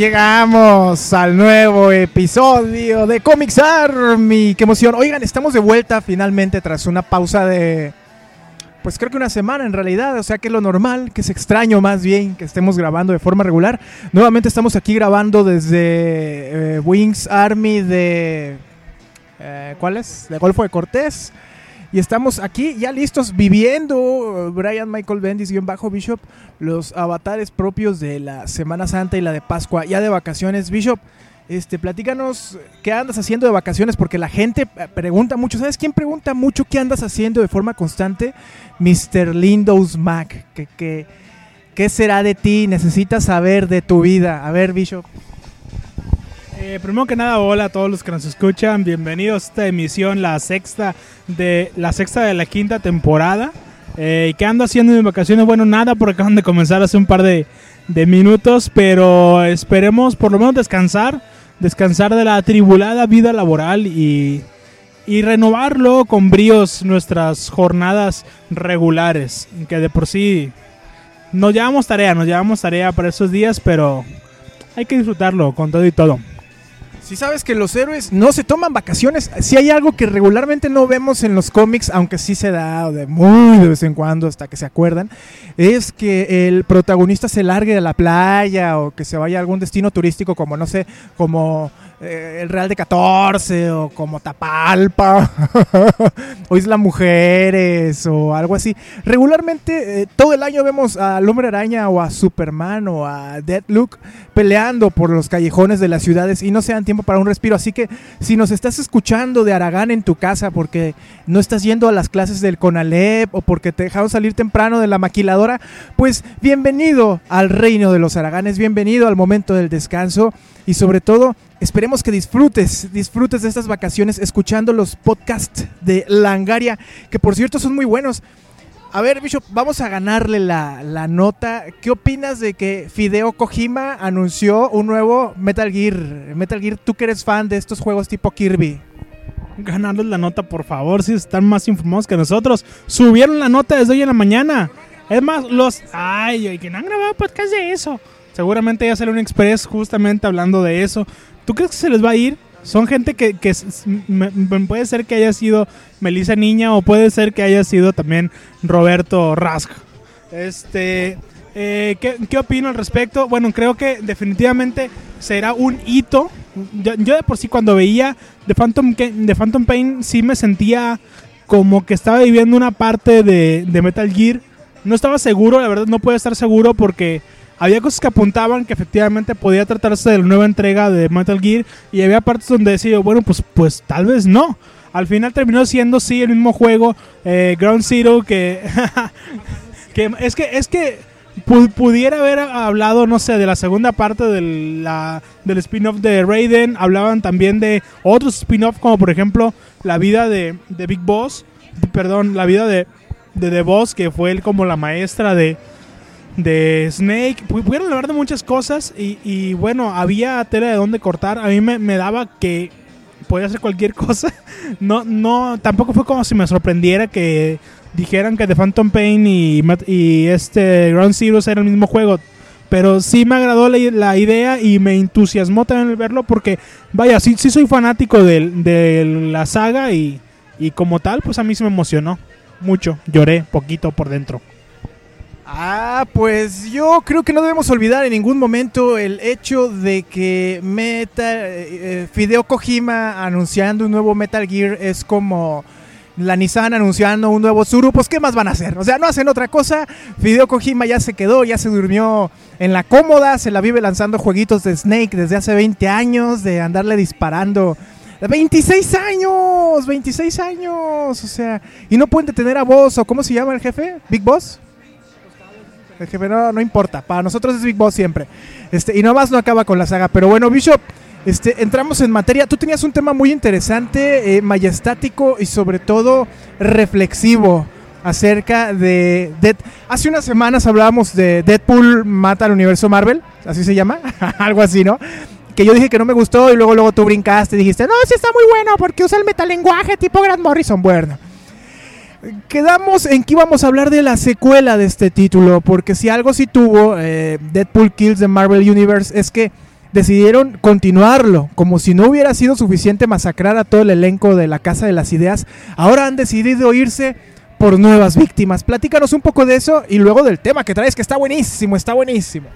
Llegamos al nuevo episodio de Comics Army. ¡Qué emoción! Oigan, estamos de vuelta finalmente tras una pausa de. Pues creo que una semana en realidad, o sea que es lo normal, que es extraño más bien que estemos grabando de forma regular. Nuevamente estamos aquí grabando desde eh, Wings Army de. Eh, ¿Cuál es? De Golfo de Cortés. Y estamos aquí ya listos viviendo, Brian Michael Bendis bajo Bishop, los avatares propios de la Semana Santa y la de Pascua, ya de vacaciones. Bishop, este, platícanos qué andas haciendo de vacaciones, porque la gente pregunta mucho. ¿Sabes quién pregunta mucho qué andas haciendo de forma constante? Mr. Lindos Mac. ¿Qué, qué será de ti? Necesitas saber de tu vida. A ver, Bishop. Eh, primero que nada, hola a todos los que nos escuchan. Bienvenidos a esta emisión, la sexta de la sexta de la quinta temporada. Eh, ¿Qué ando haciendo en vacaciones? Bueno, nada, porque acaban de comenzar hace un par de, minutos, pero esperemos por lo menos descansar, descansar de la atribulada vida laboral y, y renovarlo con bríos nuestras jornadas regulares, que de por sí nos llevamos tarea, nos llevamos tarea para esos días, pero hay que disfrutarlo con todo y todo. Si sabes que los héroes no se toman vacaciones, si hay algo que regularmente no vemos en los cómics, aunque sí se da de muy de vez en cuando hasta que se acuerdan, es que el protagonista se largue de la playa o que se vaya a algún destino turístico como no sé, como eh, el Real de 14 o como Tapalpa o Isla Mujeres o algo así. Regularmente eh, todo el año vemos al Hombre Araña o a Superman o a Deadlook peleando por los callejones de las ciudades y no se dan tiempo para un respiro. Así que si nos estás escuchando de Aragán en tu casa porque no estás yendo a las clases del Conalep o porque te dejaron salir temprano de la maquiladora, pues bienvenido al reino de los Araganes, bienvenido al momento del descanso y sobre todo esperemos que disfrutes, disfrutes de estas vacaciones escuchando los podcasts de Langaria, que por cierto son muy buenos. A ver, Bishop, vamos a ganarle la, la, nota. ¿Qué opinas de que Fideo Kojima anunció un nuevo Metal Gear? Metal Gear, tú que eres fan de estos juegos tipo Kirby. Ganarles la nota, por favor, si están más informados que nosotros. Subieron la nota desde hoy en la mañana. Es más, los... Ay, que no han grabado podcast de eso. Seguramente ya sale un express justamente hablando de eso. ¿Tú crees que se les va a ir? Son gente que, puede ser que haya sido Melissa Niña o puede ser que haya sido también Roberto Rask. Este, eh, ¿qué, opino al respecto? Bueno, creo que definitivamente será un hito. Yo, de por sí cuando veía The Phantom, The Phantom Pain sí me sentía como que estaba viviendo una parte de, de Metal Gear. No estaba seguro, la verdad no puedo estar seguro porque había cosas que apuntaban que efectivamente podía tratarse de la nueva entrega de Metal Gear y había partes donde decía, bueno, pues, pues tal vez no. Al final terminó siendo sí el mismo juego, eh, Ground Zero, que, es que es que pudiera haber hablado, no sé, de la segunda parte del, la, del spin-off de Raiden. Hablaban también de otros spin-off, como por ejemplo la vida de, de Big Boss. Perdón, la vida de, de The Boss, que fue él como la maestra de, de Snake. Pudieron hablar de muchas cosas y, bueno, había tela de dónde cortar. A mí me, daba que podía hacer cualquier cosa. No, no, tampoco fue como si me sorprendiera que dijeran que The Phantom Pain y, y este Ground Zero era el mismo juego. Pero sí me agradó la, idea y me entusiasmó también verlo porque, vaya, sí, sí soy fanático de, de la saga y, y como tal, pues a mí se me emocionó mucho. Lloré poquito por dentro. Ah, pues yo creo que no debemos olvidar en ningún momento el hecho de que Meta, eh, Fideo Kojima anunciando un nuevo Metal Gear es como la Nissan anunciando un nuevo Zuru, pues ¿qué más van a hacer? O sea, no hacen otra cosa. Fideo Kojima ya se quedó, ya se durmió en la cómoda, se la vive lanzando jueguitos de Snake desde hace 20 años, de andarle disparando. 26 años, 26 años, o sea, y no pueden detener a Boss, o ¿cómo se llama el jefe? ¿Big Boss? No importa. Para nosotros es Big Boss siempre. Este, y nomás no acaba con la saga. Pero bueno, Bishop, este, entramos en materia. Tú tenías un tema muy interesante, eh, majestático y sobre todo reflexivo acerca de, Dead- Hace unas semanas hablábamos de Deadpool mata al universo Marvel, así se llama, algo así, ¿no? Que yo dije que no me gustó y luego luego tú brincaste y dijiste, no, sí está muy bueno porque usa el metalenguaje tipo Grant Morrison. Bueno, quedamos en que íbamos a hablar de la secuela de este título, porque si algo sí tuvo eh, Deadpool Kills the Marvel Universe es que decidieron continuarlo, como si no hubiera sido suficiente masacrar a todo el elenco de la Casa de las Ideas, ahora han decidido irse por nuevas víctimas. Platícanos un poco de eso y luego del tema que traes, que está buenísimo, está buenísimo.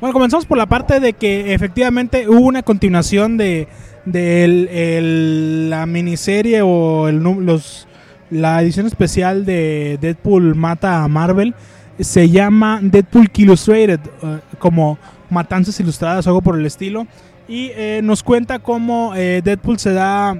Bueno, comenzamos por la parte de que efectivamente hubo una continuación de, de la miniserie o el, los, la edición especial de Deadpool mata a Marvel. Se llama Deadpool Illustrated, eh, como Matanzas Ilustradas algo por el estilo. Y eh, nos cuenta cómo eh, Deadpool se da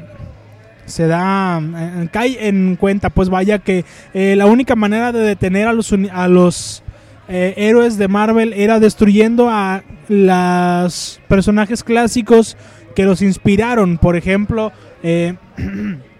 se da cae en cuenta pues vaya que la única manera de detener a los a los héroes de Marvel era destruyendo a los personajes clásicos que los inspiraron por ejemplo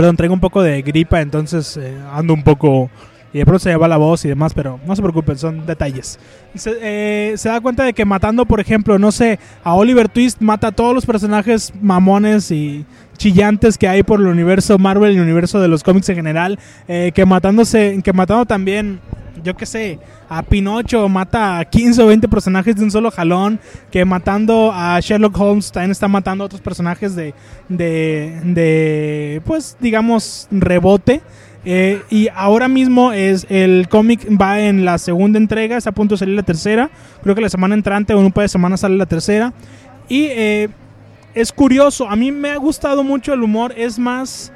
perdón traigo un poco de gripa entonces eh, ando un poco y de pronto se lleva la voz y demás, pero no se preocupen, son detalles. Se, eh, se da cuenta de que matando, por ejemplo, no sé, a Oliver Twist mata a todos los personajes mamones y chillantes que hay por el universo Marvel y el universo de los cómics en general, eh, que matándose, que matando también, yo qué sé, a Pinocho mata a 15 o 20 personajes de un solo jalón, que matando a Sherlock Holmes también está matando a otros personajes de, de, de pues digamos, rebote. Eh, y ahora mismo es el cómic va en la segunda entrega, está a punto de salir la tercera. Creo que la semana entrante o en un par de semanas sale la tercera. Y eh, es curioso, a mí me ha gustado mucho el humor, es más...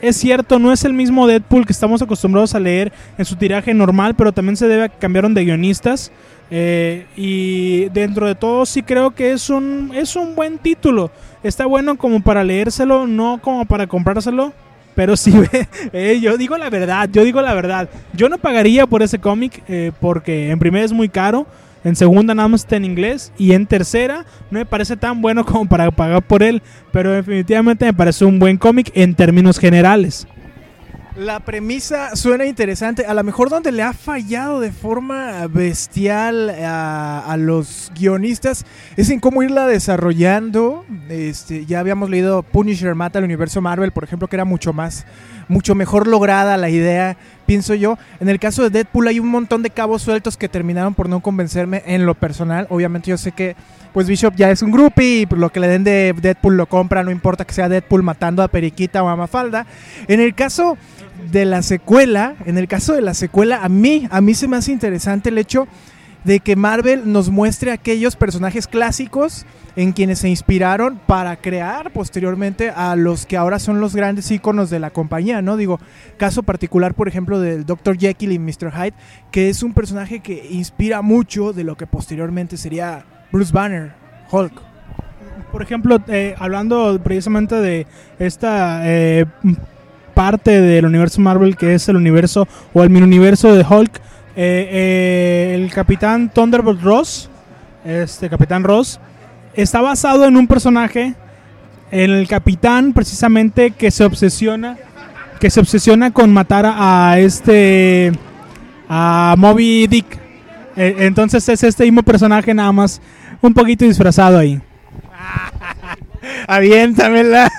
Es cierto, no es el mismo Deadpool que estamos acostumbrados a leer en su tiraje normal, pero también se debe a que cambiaron de guionistas. Eh, y dentro de todo sí creo que es un, es un buen título. Está bueno como para leérselo, no como para comprárselo. Pero sí, eh, yo digo la verdad, yo digo la verdad. Yo no pagaría por ese cómic eh, porque en primera es muy caro, en segunda nada más está en inglés y en tercera no me parece tan bueno como para pagar por él, pero definitivamente me parece un buen cómic en términos generales. La premisa suena interesante. A lo mejor donde le ha fallado de forma bestial a, los guionistas es en cómo irla desarrollando. Este, ya habíamos leído Punisher mata al universo Marvel, por ejemplo, que era mucho más, mucho mejor lograda la idea, pienso yo. En el caso de Deadpool hay un montón de cabos sueltos que terminaron por no convencerme en lo personal. Obviamente yo sé que pues Bishop ya es un groupie y lo que le den de Deadpool lo compra, no importa que sea Deadpool matando a Periquita o a Mafalda. En el caso de la secuela, en el caso de la secuela, a mí, a mí se me hace interesante el hecho de que Marvel nos muestre aquellos personajes clásicos en quienes se inspiraron para crear posteriormente a los que ahora son los grandes íconos de la compañía, ¿no? Digo, caso particular, por ejemplo, del Dr. Jekyll y Mr. Hyde, que es un personaje que inspira mucho de lo que posteriormente sería Bruce Banner, Hulk. Por ejemplo, eh, hablando precisamente de esta eh, parte del universo Marvel que es el universo o el mini universo de Hulk, eh, eh, el Capitán Thunderbolt Ross, este Capitán Ross, está basado en un personaje, el Capitán precisamente que se obsesiona, que se obsesiona con matar a, este, a Moby Dick. Eh, entonces es este mismo personaje nada más un poquito disfrazado ahí. Aviéntamela.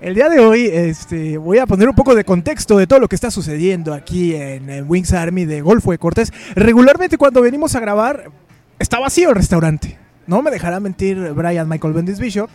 El día de hoy este, voy a poner un poco de contexto de todo lo que está sucediendo aquí en, en Wings Army de Golfo de Cortés. Regularmente cuando venimos a grabar está vacío el restaurante. No me dejará mentir Brian Michael Bendis Bishop.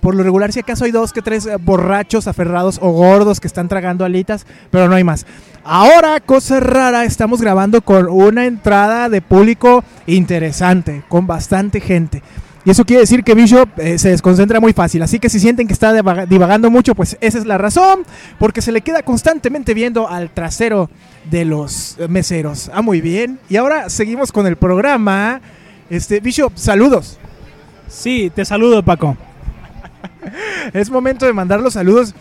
Por lo regular, si acaso hay dos que tres eh, borrachos aferrados o gordos que están tragando alitas, pero no hay más. Ahora, cosa rara, estamos grabando con una entrada de público interesante, con bastante gente. Y eso quiere decir que Bishop eh, se desconcentra muy fácil. Así que si sienten que está divaga- divagando mucho, pues esa es la razón. Porque se le queda constantemente viendo al trasero de los meseros. Ah, muy bien. Y ahora seguimos con el programa. Este, Bishop, saludos. Sí, te saludo Paco. Es momento de mandar los saludos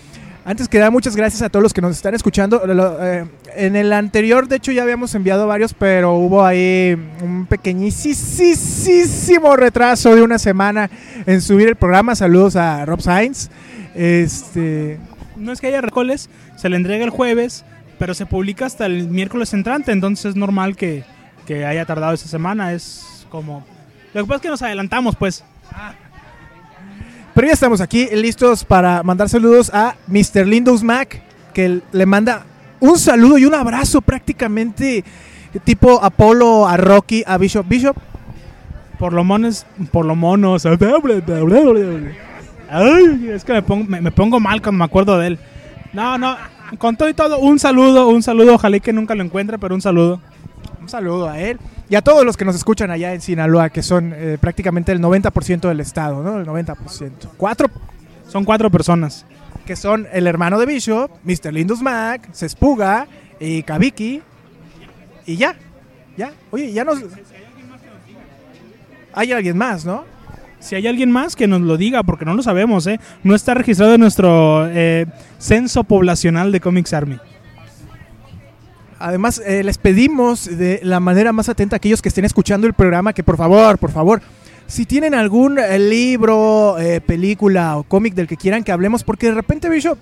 Antes que nada, muchas gracias a todos los que nos están escuchando. Eh, en el anterior, de hecho, ya habíamos enviado varios, pero hubo ahí un pequeñísimo retraso de una semana en subir el programa. Saludos a Rob Sainz. Este, No es que haya recoles, se le entrega el jueves, pero se publica hasta el miércoles entrante, entonces es normal que, que haya tardado esa semana. Es como. Lo que pasa es que nos adelantamos, pues. Pero ya estamos aquí listos para mandar saludos a Mr. Lindos Mac, que le manda un saludo y un abrazo prácticamente tipo Apolo a Rocky, a Bishop. Bishop, Por lo monos. Por lo monos. Ay, es que me pongo, me, pongo mal cuando me acuerdo de él. No, no. Con todo y todo, un saludo, un saludo. Ojalá y que nunca lo encuentre, pero un saludo. Un saludo a él y a todos los que nos escuchan allá en Sinaloa, que son eh, prácticamente el 90% del estado, ¿no? El 90%. Cuatro Son cuatro personas. que son el hermano de Bishop, Mr. Lindos Mac, Sespuga y Kabiki. Y ya, ya. Oye, ya nos... Hay alguien más, ¿no? Si hay alguien más que nos lo diga, porque no lo sabemos, ¿eh? No está registrado en nuestro eh, censo poblacional de Comics Army. Además, eh, les pedimos de la manera más atenta a aquellos que estén escuchando el programa que por favor, por favor, si tienen algún eh, libro, eh, película o cómic del que quieran que hablemos, porque de repente, Bishop,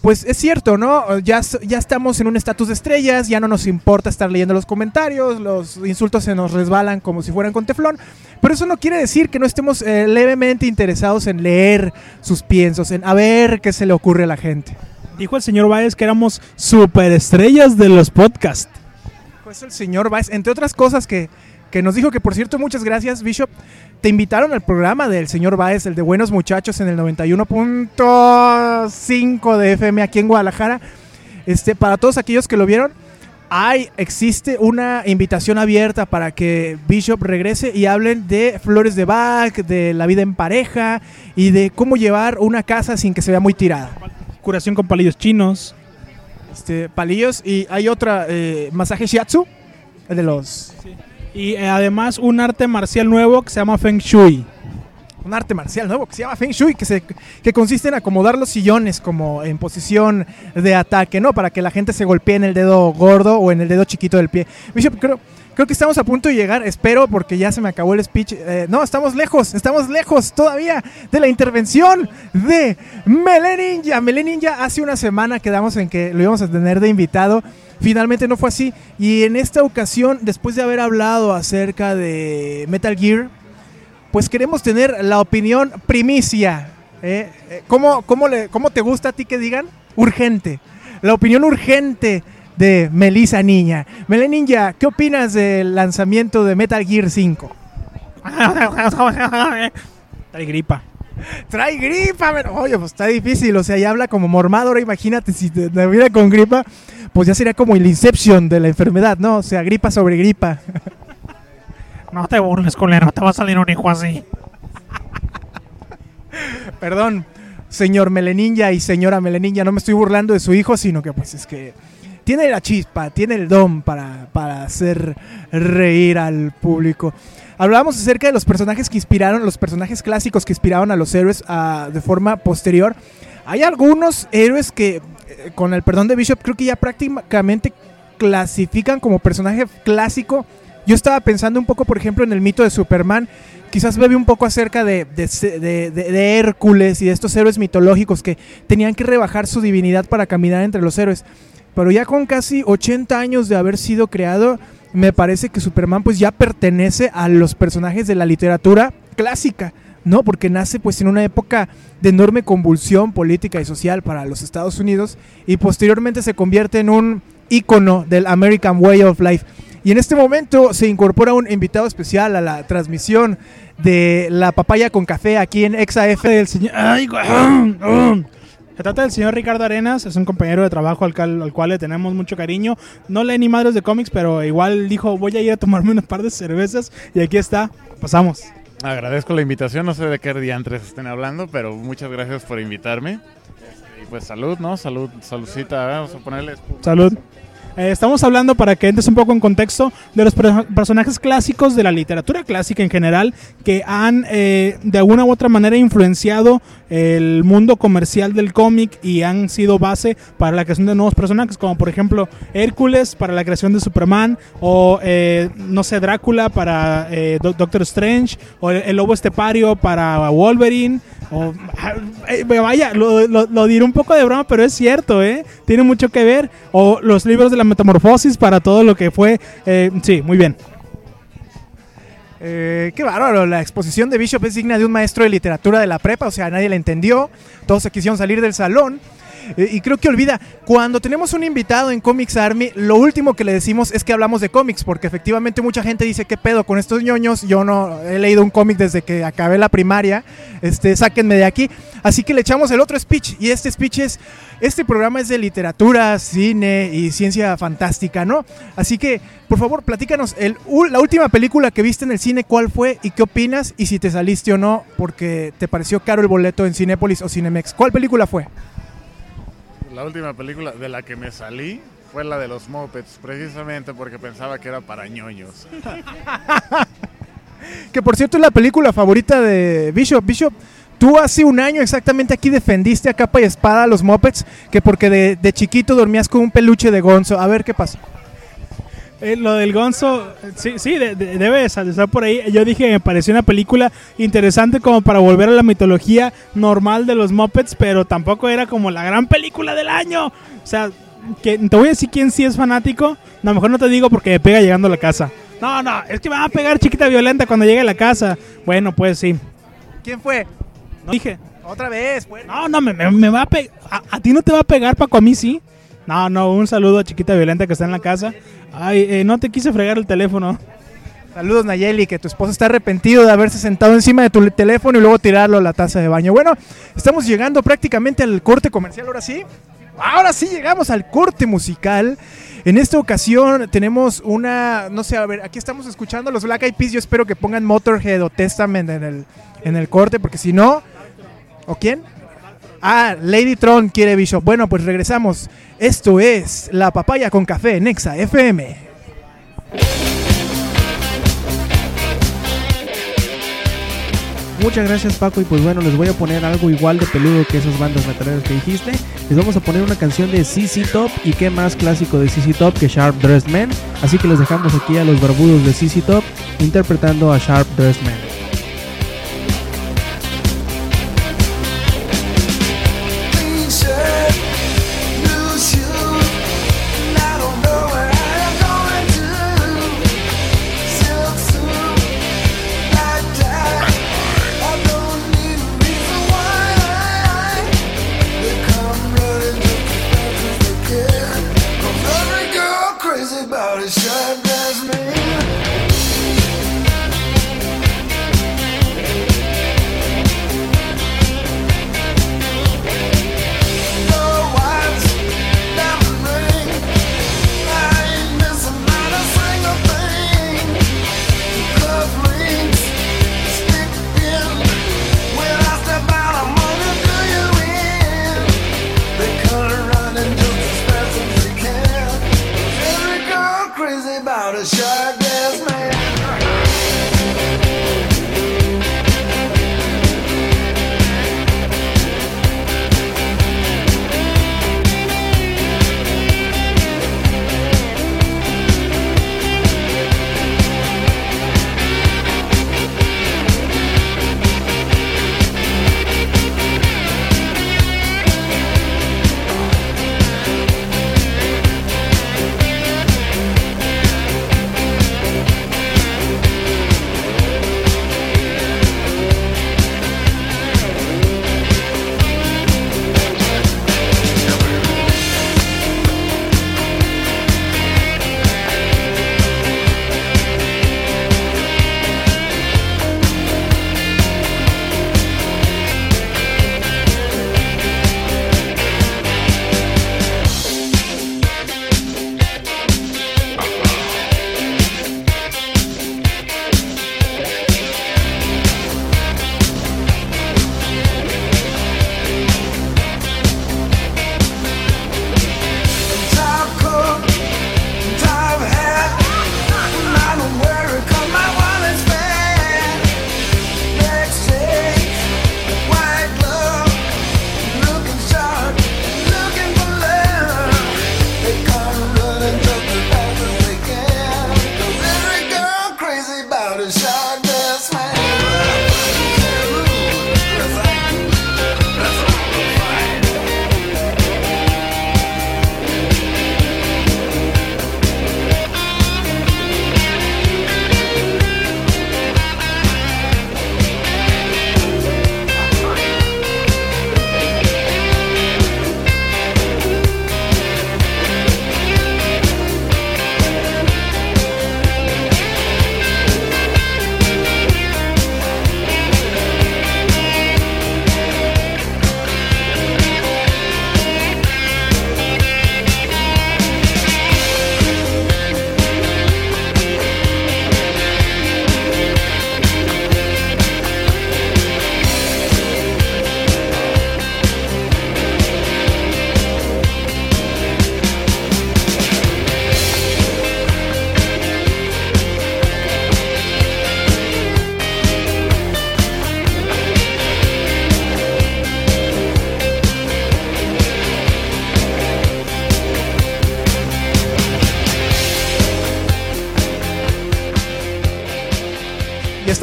pues es cierto, ¿no? Ya, ya estamos en un estatus de estrellas, ya no nos importa estar leyendo los comentarios, los insultos se nos resbalan como si fueran con teflón, pero eso no quiere decir que no estemos eh, levemente interesados en leer sus piensos, en a ver qué se le ocurre a la gente. Dijo el señor Baez que éramos superestrellas de los podcasts. Pues el señor Baez, entre otras cosas que, que nos dijo que, por cierto, muchas gracias, Bishop. Te invitaron al programa del señor Baez, el de Buenos Muchachos, en el 91.5 de FM aquí en Guadalajara. Este, para todos aquellos que lo vieron, hay, existe una invitación abierta para que Bishop regrese y hablen de flores de Bach, de la vida en pareja y de cómo llevar una casa sin que se vea muy tirada. Curación con palillos chinos. Este, palillos y hay otra, eh, masaje shiatsu, el de los Y eh, además un arte marcial nuevo que se llama Feng Shui. un arte marcial nuevo que se llama Feng Shui, que, se, que consiste en acomodar los sillones como en posición de ataque, ¿no? Para que la gente se golpee en el dedo gordo o en el dedo chiquito del pie. Bishop, creo, creo que estamos a punto de llegar, espero, porque ya se me acabó el speech. Eh, no, estamos lejos, estamos lejos todavía de la intervención de Mele Ninja. Mele Ninja hace una semana quedamos en que lo íbamos a tener de invitado. Finalmente no fue así. Y en esta ocasión, después de haber hablado acerca de Metal Gear, pues queremos tener la opinión primicia. ¿eh? Eh, ¿Cómo, cómo, le- cómo te gusta a ti que digan? Urgente. La opinión urgente de Melissa Niña. Mele Ninja, ¿qué opinas del lanzamiento de Metal Gear 5? Trae gripa. Trae gripa, pero, oye, pues está difícil, o sea, ya habla como mormado, ahora imagínate si te, te viera con gripa, pues ya sería como el Inception de la enfermedad, ¿no? O sea, gripa sobre gripa. No te burles, culero. Te va a salir un hijo así. Perdón, señor Meleninja y señora Meleninja, no me estoy burlando de su hijo, sino que pues es que tiene la chispa, tiene el don para, para hacer reír al público. Hablábamos acerca de los personajes que inspiraron, los personajes clásicos que inspiraron a los héroes ah, de forma posterior. Hay algunos héroes que, eh, con el perdón de Bishop, creo que ya prácticamente clasifican como personaje clásico. Yo estaba pensando un poco, por ejemplo, en el mito de Superman. Quizás bebe un poco acerca de, Hércules y de estos héroes mitológicos que tenían que rebajar su divinidad para caminar entre los héroes. Pero ya con casi 80 años de haber sido creado, me parece que Superman pues ya pertenece a los personajes de la literatura clásica, ¿no? Porque nace pues en una época de enorme convulsión política y social para los Estados Unidos y posteriormente se convierte en un ícono del American Way of Life. Y en este momento se incorpora un invitado especial a la transmisión de la papaya con café aquí en ExaF. El señor. Ay. Se trata del señor Ricardo Arenas, es un compañero de trabajo al, cal- al cual le tenemos mucho cariño. No lee ni madres de cómics, pero igual dijo, voy a ir a tomarme unas par de cervezas y aquí está, pasamos. Agradezco la invitación, no sé de qué diantres estén hablando, pero muchas gracias por invitarme. Y pues salud, ¿no? Salud, saludcita, vamos a ponerle... Salud. Eh, estamos hablando, para que entres un poco en contexto, de los per- personajes clásicos de la literatura clásica en general que han eh, de alguna u otra manera influenciado el mundo comercial del cómic y han sido base para la creación de nuevos personajes, como por ejemplo Hércules para la creación de Superman, o eh, no sé, Drácula para eh, Do- Doctor Strange, o el lobo estepario para Wolverine. O, ah, eh, vaya, lo, diré un poco de broma, pero es cierto, ¿eh? Tiene mucho que ver. O los libros de la metamorfosis para todo lo que fue. eh, sí, muy bien. Eh, qué bárbaro, la exposición de Bishop es digna de un maestro de literatura de la prepa, o sea, nadie la entendió, todos se quisieron salir del salón. Eh, y creo que olvida, cuando tenemos un invitado en Comics Army, lo último que le decimos es que hablamos de cómics, porque efectivamente mucha gente dice, ¿qué pedo con estos ñoños? Yo no he leído un cómic desde que acabé la primaria, este, sáquenme de aquí. Así que le echamos el otro speech, y este speech es, este programa es de literatura, cine y ciencia fantástica, ¿no? Así que, por favor, platícanos, el, la última película que viste en el cine, ¿cuál fue y qué opinas? Y si te saliste o no, porque te pareció caro el boleto en Cinépolis o Cinemex. ¿Cuál película fue? La última película de la que me salí fue la de los Muppets, precisamente porque pensaba que era para ñoños. Que por cierto es la película favorita de Bishop. Bishop, tú hace un año exactamente aquí defendiste a capa y espada a los Muppets, que porque de, de chiquito dormías con un peluche de Gonzo. A ver qué pasó. Eh, lo del Gonzo, sí, sí de- de- debe de estar por ahí. Yo dije que me pareció una película interesante como para volver a la mitología normal de los Muppets, pero tampoco era como la gran película del año. O sea, que, te voy a decir quién sí es fanático. No, mejor no te digo porque me pega llegando a la casa. No, no, es que me va a pegar chiquita violenta cuando llegue a la casa. Bueno, pues sí. ¿Quién fue? No dije. Otra vez, pues. No, no, me, me- me va a pegar. A, a ti no te va a pegar, Paco, a mí sí. No, no, un saludo a chiquita violenta que está en la casa. Ay, eh, no te quise fregar el teléfono. Saludos Nayeli, que tu esposo está arrepentido de haberse sentado encima de tu teléfono y luego tirarlo a la taza de baño. Bueno, estamos llegando prácticamente al corte comercial, ahora sí. Ahora sí llegamos al corte musical. En esta ocasión tenemos una, no sé, a ver, aquí estamos escuchando los Black Eyed Peas. Yo espero que pongan Motorhead o Testament en el, en el corte, porque si no, ¿o quién? Ah, Lady Tron quiere Bishop. Bueno, pues regresamos. Esto es La Papaya con Café, Nexa FM. Muchas gracias Paco y pues bueno, les voy a poner algo igual de peludo que esas bandas metaleras que dijiste. Les vamos a poner una canción de CC Top y qué más clásico de CC Top que Sharp Dressed Man. Así que les dejamos aquí a los barbudos de CC Top interpretando a Sharp Dressed Man.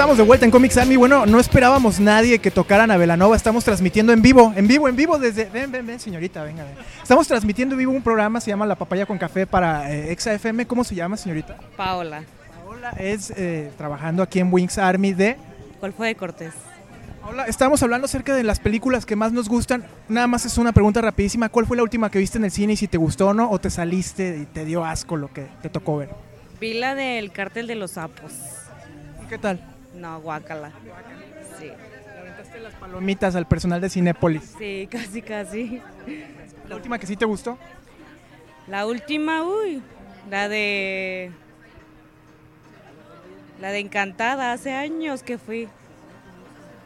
Estamos de vuelta en Comics Army. Bueno, no esperábamos nadie que tocaran a Velanova. Estamos transmitiendo en vivo, en vivo, en vivo desde. Ven, ven, ven, señorita, venga, ven. Estamos transmitiendo en vivo un programa, se llama La Papaya con Café para eh, Exa FM. ¿Cómo se llama, señorita? Paola, Paola es eh, trabajando aquí en Wings Army de. ¿cuál fue de Cortés? Hola, estamos hablando acerca de las películas que más nos gustan. Nada más es una pregunta rapidísima. ¿Cuál fue la última que viste en el cine y si te gustó o no? ¿O te saliste y te dio asco lo que te tocó ver? Vi la del cártel de los sapos. ¿Y qué tal? No, guácala. Sí, Le aventaste las palomitas al personal de Cinépolis. sí, casi, casi. ¿La última que sí te gustó? La última, uy, la de... La de Encantada, hace años que fui.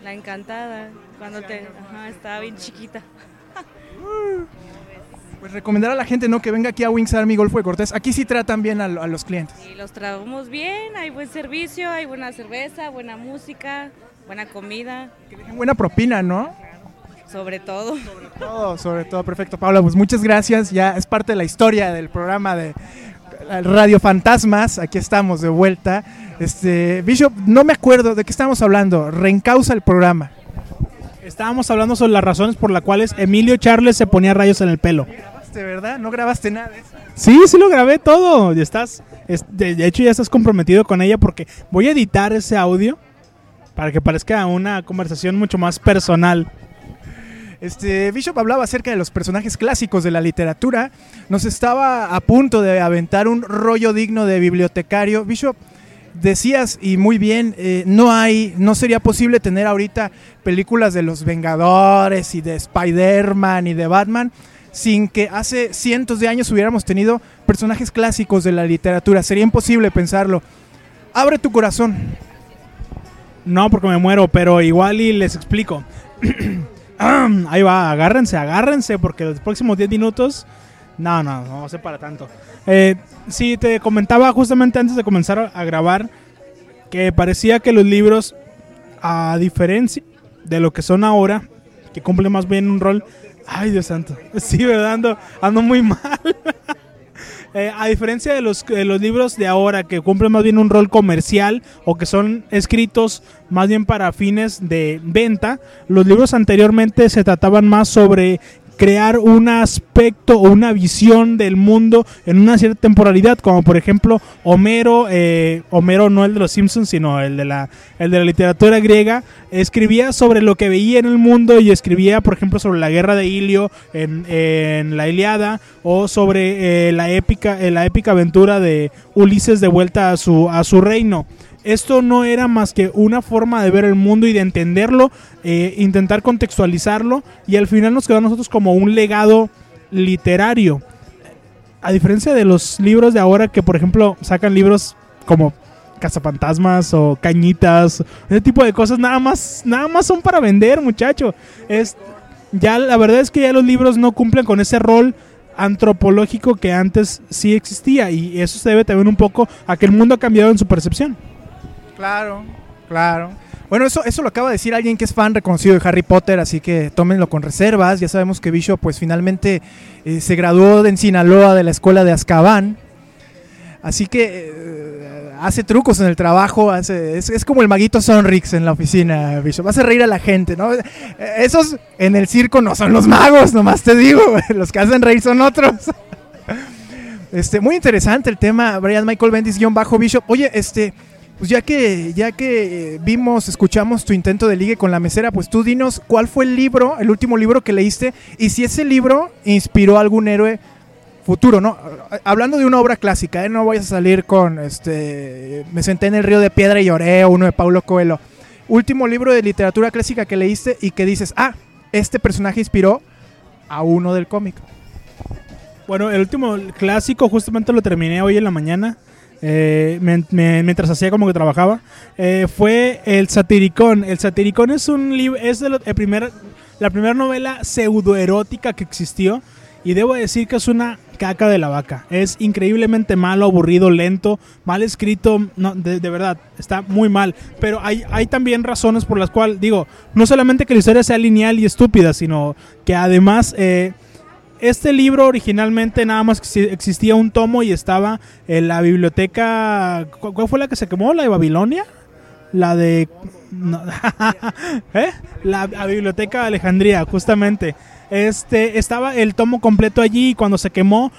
La Encantada, cuando te... Ajá, estaba bien chiquita. Pues recomendar a la gente no que venga aquí a Wings Army Golfo de Cortés. Aquí sí tratan bien a, a los clientes. Y los tratamos bien, hay buen servicio, hay buena cerveza, buena música, buena comida, Que dejen buena propina, ¿no? sobre todo. Todo, sobre todo, perfecto. Paula, pues muchas gracias. Ya es parte de la historia del programa de Radio Fantasmas. Aquí estamos de vuelta. Este, Bishop, no me acuerdo de qué estamos hablando. Reencausa el programa. Estábamos hablando sobre las razones por las cuales Emilio Charles se ponía rayos en el pelo. ¿Grabaste, verdad? No grabaste nada de eso. Sí, sí lo grabé todo. Y estás, es- de, de hecho ya estás comprometido con ella porque voy a editar ese audio para que parezca una conversación mucho más personal. Este, Bishop hablaba acerca de los personajes clásicos de la literatura. Nos estaba a punto de aventar un rollo digno de bibliotecario. Bishop, decías y muy bien, eh, no hay, no sería posible tener ahorita películas de los Vengadores y de Spider-Man y de Batman sin que hace cientos de años hubiéramos tenido personajes clásicos de la literatura. Sería imposible pensarlo. Abre tu corazón. No, porque me muero, pero igual y les explico. Ahí va, agárrense, agárrense, porque los próximos 10 minutos... No, no, no ser para tanto. Eh, sí, te comentaba justamente antes de comenzar a grabar que parecía que los libros, a diferencia de lo que son ahora, que cumplen más bien un rol... Ay, Dios santo. Sí, ¿verdad? Ando, ando muy mal. Eh, a diferencia de los, de los libros de ahora que cumplen más bien un rol comercial o que son escritos más bien para fines de venta, los libros anteriormente se trataban más sobre crear un aspecto o una visión del mundo en una cierta temporalidad, como por ejemplo Homero, eh, Homero no el de los Simpsons, sino el de la, el de la literatura griega, escribía sobre lo que veía en el mundo y escribía, por ejemplo, sobre la guerra de Ilio en, la Iliada o sobre eh, la épica, eh, la épica aventura de Ulises de vuelta a su, a su reino. Esto no era más que una forma de ver el mundo y de entenderlo, eh, intentar contextualizarlo y al final nos quedó a nosotros como un legado literario. A diferencia de los libros de ahora que por ejemplo sacan libros como Cazafantasmas o Cañitas, ese tipo de cosas nada más nada más son para vender, muchacho. Es ya la verdad es que ya los libros no cumplen con ese rol antropológico que antes sí existía y eso se debe también un poco a que el mundo ha cambiado en su percepción. Claro, claro. Bueno, eso, eso lo acaba de decir alguien que es fan reconocido de Harry Potter, así que tómenlo con reservas. Ya sabemos que Bishop pues finalmente eh, se graduó en Sinaloa de la escuela de Azkaban. Así que eh, hace trucos en el trabajo, hace, es, es como el maguito Sonrix en la oficina, Bishop. Hace reír a la gente, ¿no? Eh, Esos en el circo no son los magos, nomás te digo. Los que hacen reír son otros. Este, muy interesante el tema, Brian Michael Bendis guion bajo Bishop. Oye, este, pues ya que, ya que eh, vimos, escuchamos tu intento de ligue con la mesera, pues tú dinos cuál fue el libro, el último libro que leíste, y si ese libro inspiró a algún héroe futuro, ¿no? Hablando de una obra clásica, ¿eh? No vayas a salir con, este, me senté en el río de piedra y lloré, o uno de Paulo Coelho. Último libro de literatura clásica que leíste y que dices, ah, este personaje inspiró a uno del cómic. Bueno, el último clásico justamente lo terminé hoy en la mañana. Eh, men- me- mientras hacía como que trabajaba, eh, fue El Satiricón. El Satiricón es un libro, es de lo- el primer, la primera novela pseudoerótica que existió. Y debo decir que es una caca de la vaca. Es increíblemente malo, aburrido, lento, mal escrito. No, de, de verdad, está muy mal. Pero hay, hay también razones por las cuales, digo, no solamente que la historia sea lineal y estúpida, sino que además eh, este libro originalmente nada más exi- existía un tomo y estaba en la biblioteca. ¿cu- ¿Cuál fue la que se quemó? ¿La de Babilonia? la de ¿eh? la, la biblioteca de Alejandría, justamente. Este estaba el tomo completo allí y cuando se quemó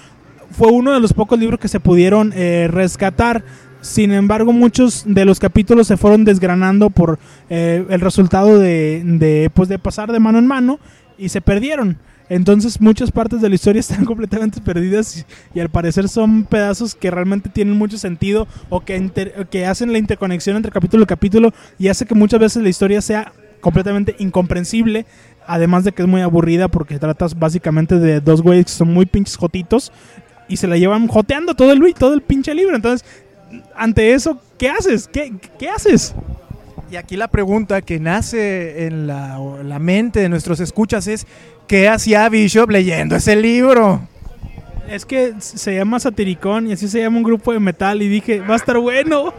fue uno de los pocos libros que se pudieron eh, rescatar. Sin embargo, muchos de los capítulos se fueron desgranando por eh, el resultado de, de, pues, de pasar de mano en mano y se perdieron. Entonces muchas partes de la historia están completamente perdidas y, al parecer son pedazos que realmente tienen mucho sentido o que, que hacen la interconexión entre capítulo y capítulo y hace que muchas veces la historia sea completamente incomprensible. Además de que es muy aburrida porque tratas básicamente de dos güeyes que son muy pinches jotitos y se la llevan joteando todo el, todo el pinche libro. Entonces, ante eso, ¿qué haces? ¿Qué, qué haces? Y aquí la pregunta que nace en la mente de nuestros escuchas es, ¿qué hacía Bishop leyendo ese libro? Es que se llama Satiricón y así se llama un grupo de metal y dije, va a estar bueno.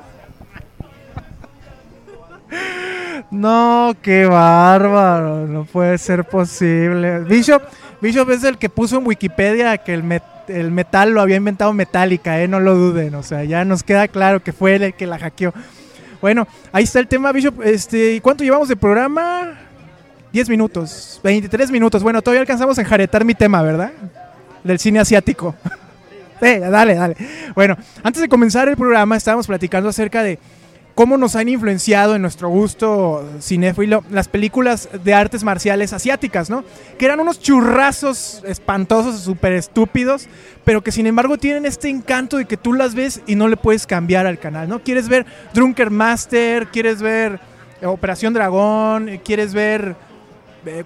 No, qué bárbaro, no puede ser posible. Bishop, Bishop es el que puso en Wikipedia que el, met- el metal lo había inventado Metallica, ¿eh? no lo duden, o sea, ya nos queda claro que fue él el que la hackeó. Bueno, ahí está el tema, Bishop. Este, ¿y ¿Cuánto llevamos de programa? 10 minutos, 23 minutos. Bueno, todavía alcanzamos a enjaretar mi tema, ¿verdad? Del cine asiático. Sí, dale, dale. Bueno, antes de comenzar el programa estábamos platicando acerca de cómo nos han influenciado en nuestro gusto cinéfilo las películas de artes marciales asiáticas, ¿no? Que eran unos churrazos espantosos, súper estúpidos, pero que sin embargo tienen este encanto de que tú las ves y no le puedes cambiar al canal, ¿no? Quieres ver Drunker Master, quieres ver Operación Dragón, quieres ver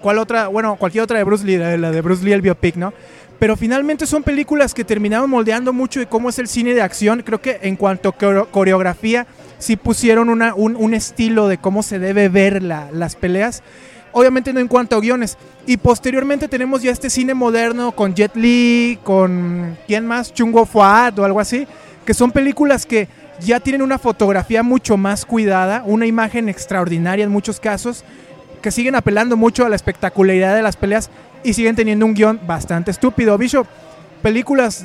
cuál otra, bueno, cualquier otra de Bruce Lee, la de- Bruce Lee el biopic, ¿no? Pero finalmente son películas que terminaron moldeando mucho de cómo es el cine de acción. Creo que en cuanto a coreo- coreografía, sí pusieron una- un, un estilo de cómo se debe ver la- las peleas. Obviamente no en cuanto a guiones. Y posteriormente tenemos ya este cine moderno con Jet Li, con ¿quién más? Chungo Fuad o algo así. Que son películas que ya tienen una fotografía mucho más cuidada, una imagen extraordinaria en muchos casos, que siguen apelando mucho a la espectacularidad de las peleas y siguen teniendo un guion bastante estúpido. Bishop, películas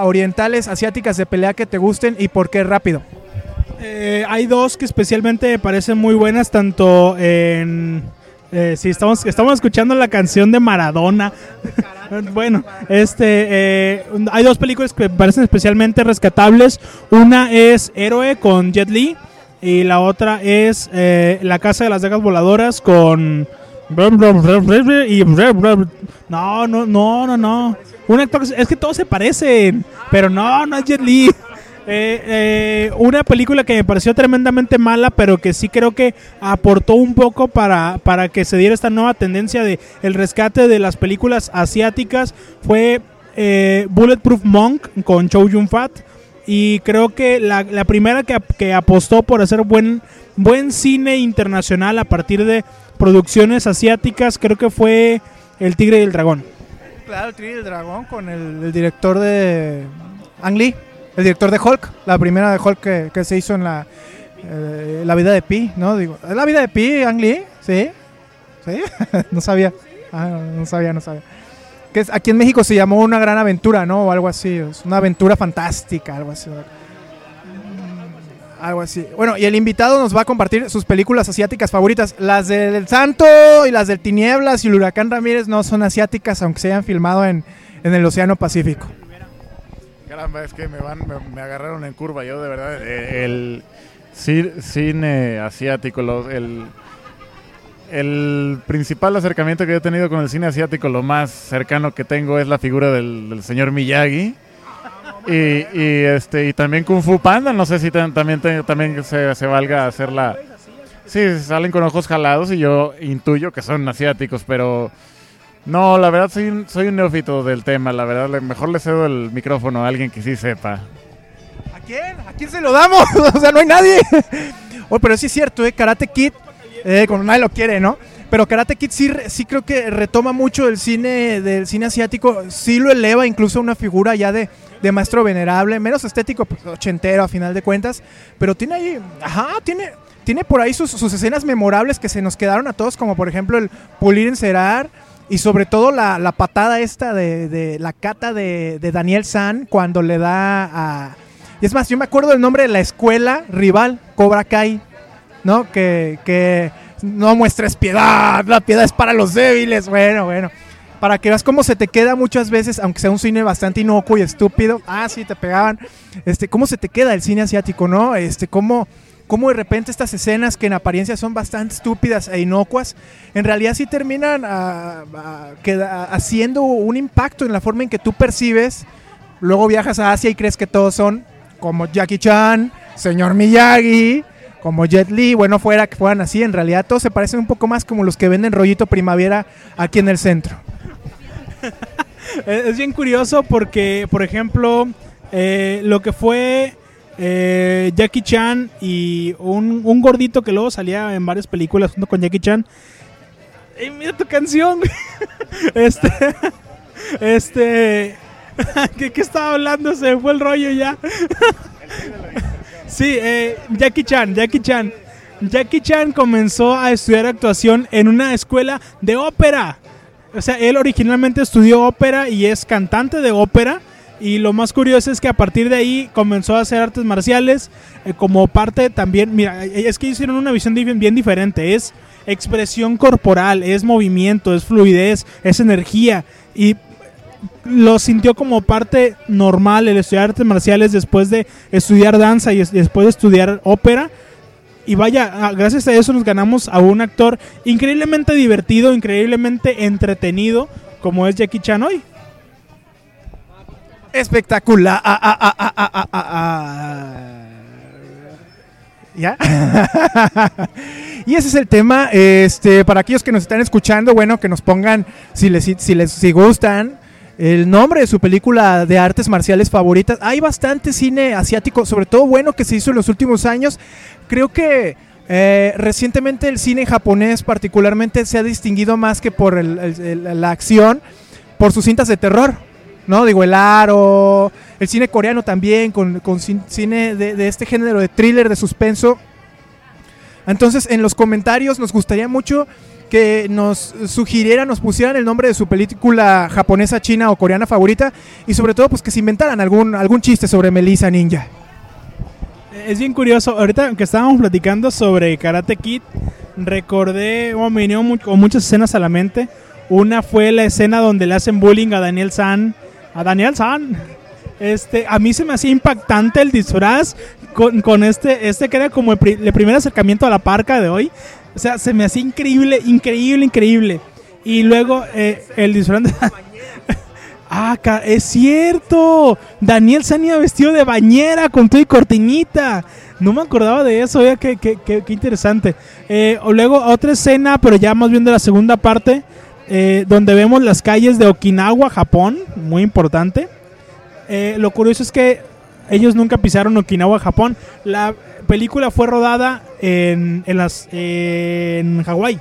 orientales, asiáticas de pelea que te gusten y por qué rápido. Eh, hay dos que especialmente me parecen muy buenas, tanto en... Eh, sí, estamos, estamos escuchando la canción de Maradona. bueno, este, eh, hay dos películas que me parecen especialmente rescatables. Una es Héroe con Jet Li y la otra es eh, La Casa de las Dagas Voladoras con... Y... No, no, no, no, no. Es que todos se parecen, pero no, no es Jet Li. Eh, eh, una película que me pareció tremendamente mala, pero que sí creo que aportó un poco para, para que se diera esta nueva tendencia de el rescate de las películas asiáticas fue Bulletproof Monk con Chow Yun Fat. Y creo que la, primera que, que apostó por hacer buen, buen cine internacional a partir de producciones asiáticas, creo que fue El Tigre y el Dragón. Claro, el Tri del Dragón con el, el director de Ang Lee, el director de Hulk, la primera de Hulk que, que se hizo en la, eh, la vida de Pi, ¿no? Digo, ¿es la vida de Pi, Ang Lee? ¿Sí? ¿Sí? no sabía. Ah, no, no sabía, no sabía. Aquí en México se llamó Una Gran Aventura, ¿no? O algo así. Es una aventura fantástica, algo así. Algo así. Bueno, y el invitado nos va a compartir sus películas asiáticas favoritas. Las del Santo y las del Tinieblas y el Huracán Ramírez no son asiáticas, aunque se hayan filmado en, el Océano Pacífico. Caramba, es que me van, me, agarraron en curva. Yo de verdad, eh, el ci- cine asiático, lo- el, el principal acercamiento que he tenido con el cine asiático, lo más cercano que tengo es la figura del, señor Miyagi. Y, este y también Kung Fu Panda, no sé si también también se, se valga hacer la... Sí, salen con ojos jalados y yo intuyo que son asiáticos, pero no, la verdad soy soy un neófito del tema, la verdad, mejor le cedo el micrófono a alguien que sí sepa. ¿A quién? ¿A quién se lo damos? o sea, no hay nadie. oh, pero sí es cierto, ¿eh? Karate Kid, eh, como nadie lo quiere, ¿no? Pero Karate Kid sí, sí creo que retoma mucho el cine del cine asiático, sí lo eleva incluso a una figura ya de, maestro venerable, menos estético, pues, ochentero a final de cuentas, pero tiene ahí, ajá, tiene, tiene por ahí sus, escenas memorables que se nos quedaron a todos, como por ejemplo el pulir, encerar, y sobre todo la, patada esta de, de la cata de, de Daniel San cuando le da a... Y es más, yo me acuerdo del nombre de la escuela rival, Cobra Kai. ¿No? Que, que no muestres piedad, la piedad es para los débiles. Bueno, bueno. Para que veas cómo se te queda muchas veces, aunque sea un cine bastante inocuo y estúpido. Ah, sí, te pegaban. Este, cómo se te queda el cine asiático, ¿no? Este, cómo, cómo de repente estas escenas que en apariencia son bastante estúpidas e inocuas, en realidad sí terminan ah, ah, queda- haciendo un impacto en la forma en que tú percibes. Luego viajas a Asia y crees que todos son como Jackie Chan, señor Miyagi, como Jet Li. Bueno, fuera que fueran así, en realidad todos se parecen un poco más como los que venden rollito primavera aquí en el centro. Es bien curioso porque, por ejemplo, eh, lo que fue eh, Jackie Chan y un, un gordito que luego salía en varias películas junto con Jackie Chan. ¡Ey, mira tu canción! este. Este. ¿Qué, qué estaba hablando? Se me fue el rollo ya. Sí, eh, Jackie Chan, Jackie Chan. Jackie Chan comenzó a estudiar actuación en una escuela de ópera. O sea, él originalmente estudió ópera y es cantante de ópera. Y lo más curioso es que a partir de ahí comenzó a hacer artes marciales eh, como parte también. Mira, eh, es que hicieron una visión di- bien diferente. Es expresión corporal, es movimiento, es fluidez, es energía. Y lo sintió como parte normal el estudiar artes marciales después de estudiar danza y es- después de estudiar ópera. Y vaya, ah, gracias a eso nos ganamos a un actor increíblemente divertido, increíblemente entretenido, como es Jackie Chan hoy. Espectacular. Ah, ah. ¿Ya? y ese es el tema. Este, para aquellos que nos están escuchando, bueno, que nos pongan, si les, si les si gustan, el nombre de su película de artes marciales favoritas. Hay bastante cine asiático, sobre todo bueno, que se hizo en los últimos años. Creo que eh, recientemente el cine japonés particularmente se ha distinguido más que por la acción, por sus cintas de terror. ¿no? Digo, el aro, el cine coreano también, con, con cin- cine de, de este género de thriller, de suspenso. Entonces, en los comentarios nos gustaría mucho que nos sugirieran, nos pusieran el nombre de su película japonesa, china o coreana favorita y sobre todo pues que se inventaran algún, algún chiste sobre Melissa Ninja. Es bien curioso, ahorita que estábamos platicando sobre Karate Kid, recordé, o me vinieron mu- con muchas escenas a la mente. Una fue la escena donde le hacen bullying a Daniel San. A Daniel San. Este, a mí se me hacía impactante el disfraz con, con este, este que era como el, pri- el primer acercamiento a la parca de hoy. O sea, se me hacía increíble, increíble, increíble. Y luego eh, el disfraz de- Ah, es cierto. Daniel San iba vestido de bañera con todo y cortinita. No me acordaba de eso, oiga, qué, qué- qué- interesante. Eh, o luego otra escena, pero ya más bien de la segunda parte, eh, donde vemos las calles de Okinawa, Japón, muy importante. Lo curioso es que ellos nunca pisaron Okinawa, Japón. La película fue rodada en, en, las, en Hawái.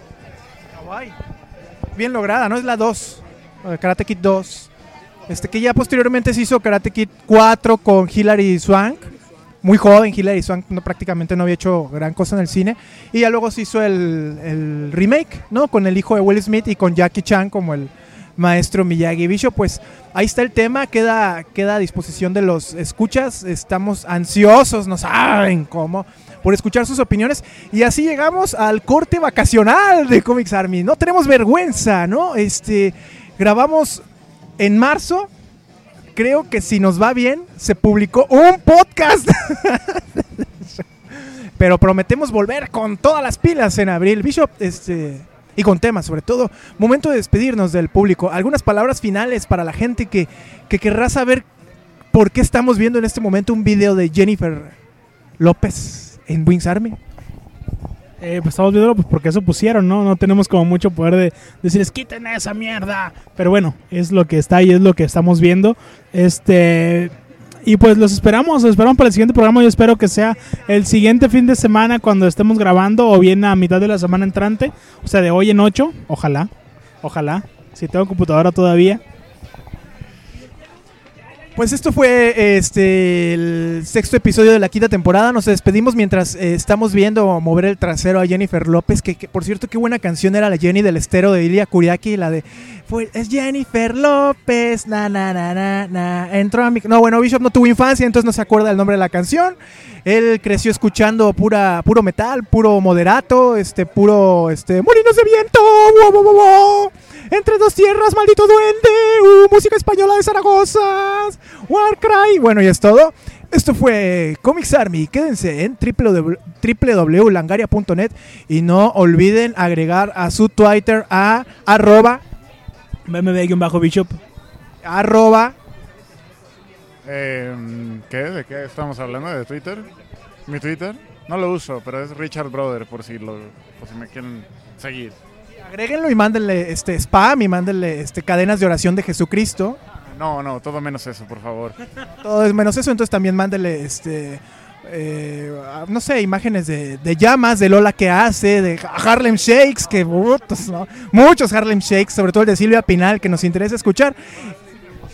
Bien lograda, ¿no? Es la 2, eh, Karate Kid 2. Este, que ya posteriormente se hizo Karate Kid 4 con Hilary Swank. Muy joven, Hilary Swank no, prácticamente no había hecho gran cosa en el cine. Y ya luego se hizo el, el remake, ¿no? Con el hijo de Will Smith y con Jackie Chan como el maestro Miyagi Bicho. Pues ahí está el tema, queda, queda a disposición de los escuchas. Estamos ansiosos, no saben cómo, por escuchar sus opiniones. Y así llegamos al corte vacacional de Comics Army. No tenemos vergüenza, ¿no? Este, grabamos en marzo. Creo que si nos va bien, se publicó un podcast. Pero prometemos volver con todas las pilas en abril. Bishop, este. Y con temas, sobre todo. Momento de despedirnos del público. Algunas palabras finales para la gente que, que querrá saber por qué estamos viendo en este momento un video de Jennifer López en Wings Army. Eh, pues estamos viendo pues porque eso pusieron, ¿no? No tenemos como mucho poder de decirles quiten esa mierda. Pero bueno, es lo que está y es lo que estamos viendo. Este y pues los esperamos, los esperamos para el siguiente programa. Yo espero que sea el siguiente fin de semana cuando estemos grabando o bien a mitad de la semana entrante, o sea, de hoy en 8, ojalá. Ojalá, si tengo computadora todavía. Pues esto fue este el sexto episodio de la quinta temporada. Nos despedimos mientras eh, estamos viendo mover el trasero a Jennifer López. Que, por cierto, qué buena canción era la Jenny del estero de Ilia Kuriaki. La de es Jennifer López. Na, na, na, na, na. Entró a mi. No, bueno, Bishop no tuvo infancia, entonces no se acuerda el nombre de la canción. Él creció escuchando pura, puro metal, puro moderato, este, puro este, molinos de viento. Wo, wo, wo, wo. Entre dos tierras, maldito duende. Uh, música española de Zaragoza. Warcry. Bueno, y es todo. Esto fue Comics Army. Quédense en www- www.langaria.net y no olviden agregar a su Twitter a arroba, BMB-Bishop. arroba Eh, ¿Qué? ¿De qué estamos hablando? ¿De Twitter? ¿Mi Twitter? No lo uso, pero es Richard Brother por si, lo, por si me quieren seguir. Agréguenlo y mándenle este spam y mándenle este cadenas de oración de Jesucristo. No, no, todo menos eso, por favor. Todo es menos eso, entonces también mándenle este eh, no sé, imágenes de, de llamas, de Lola que hace, de Harlem Shakes, que brutos, ¿no? muchos Harlem Shakes, sobre todo el de Silvia Pinal, que nos interesa escuchar.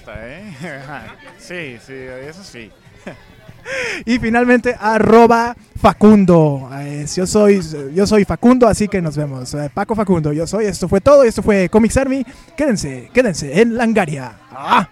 ¿eh? sí, sí, eso sí. Y finalmente, arroba Facundo. Eh, yo, soy, yo soy Facundo, así que nos vemos. Eh, Paco Facundo, yo soy. Esto fue todo. Esto fue Comics Army. Quédense, quédense en Langaria. ¡Ah!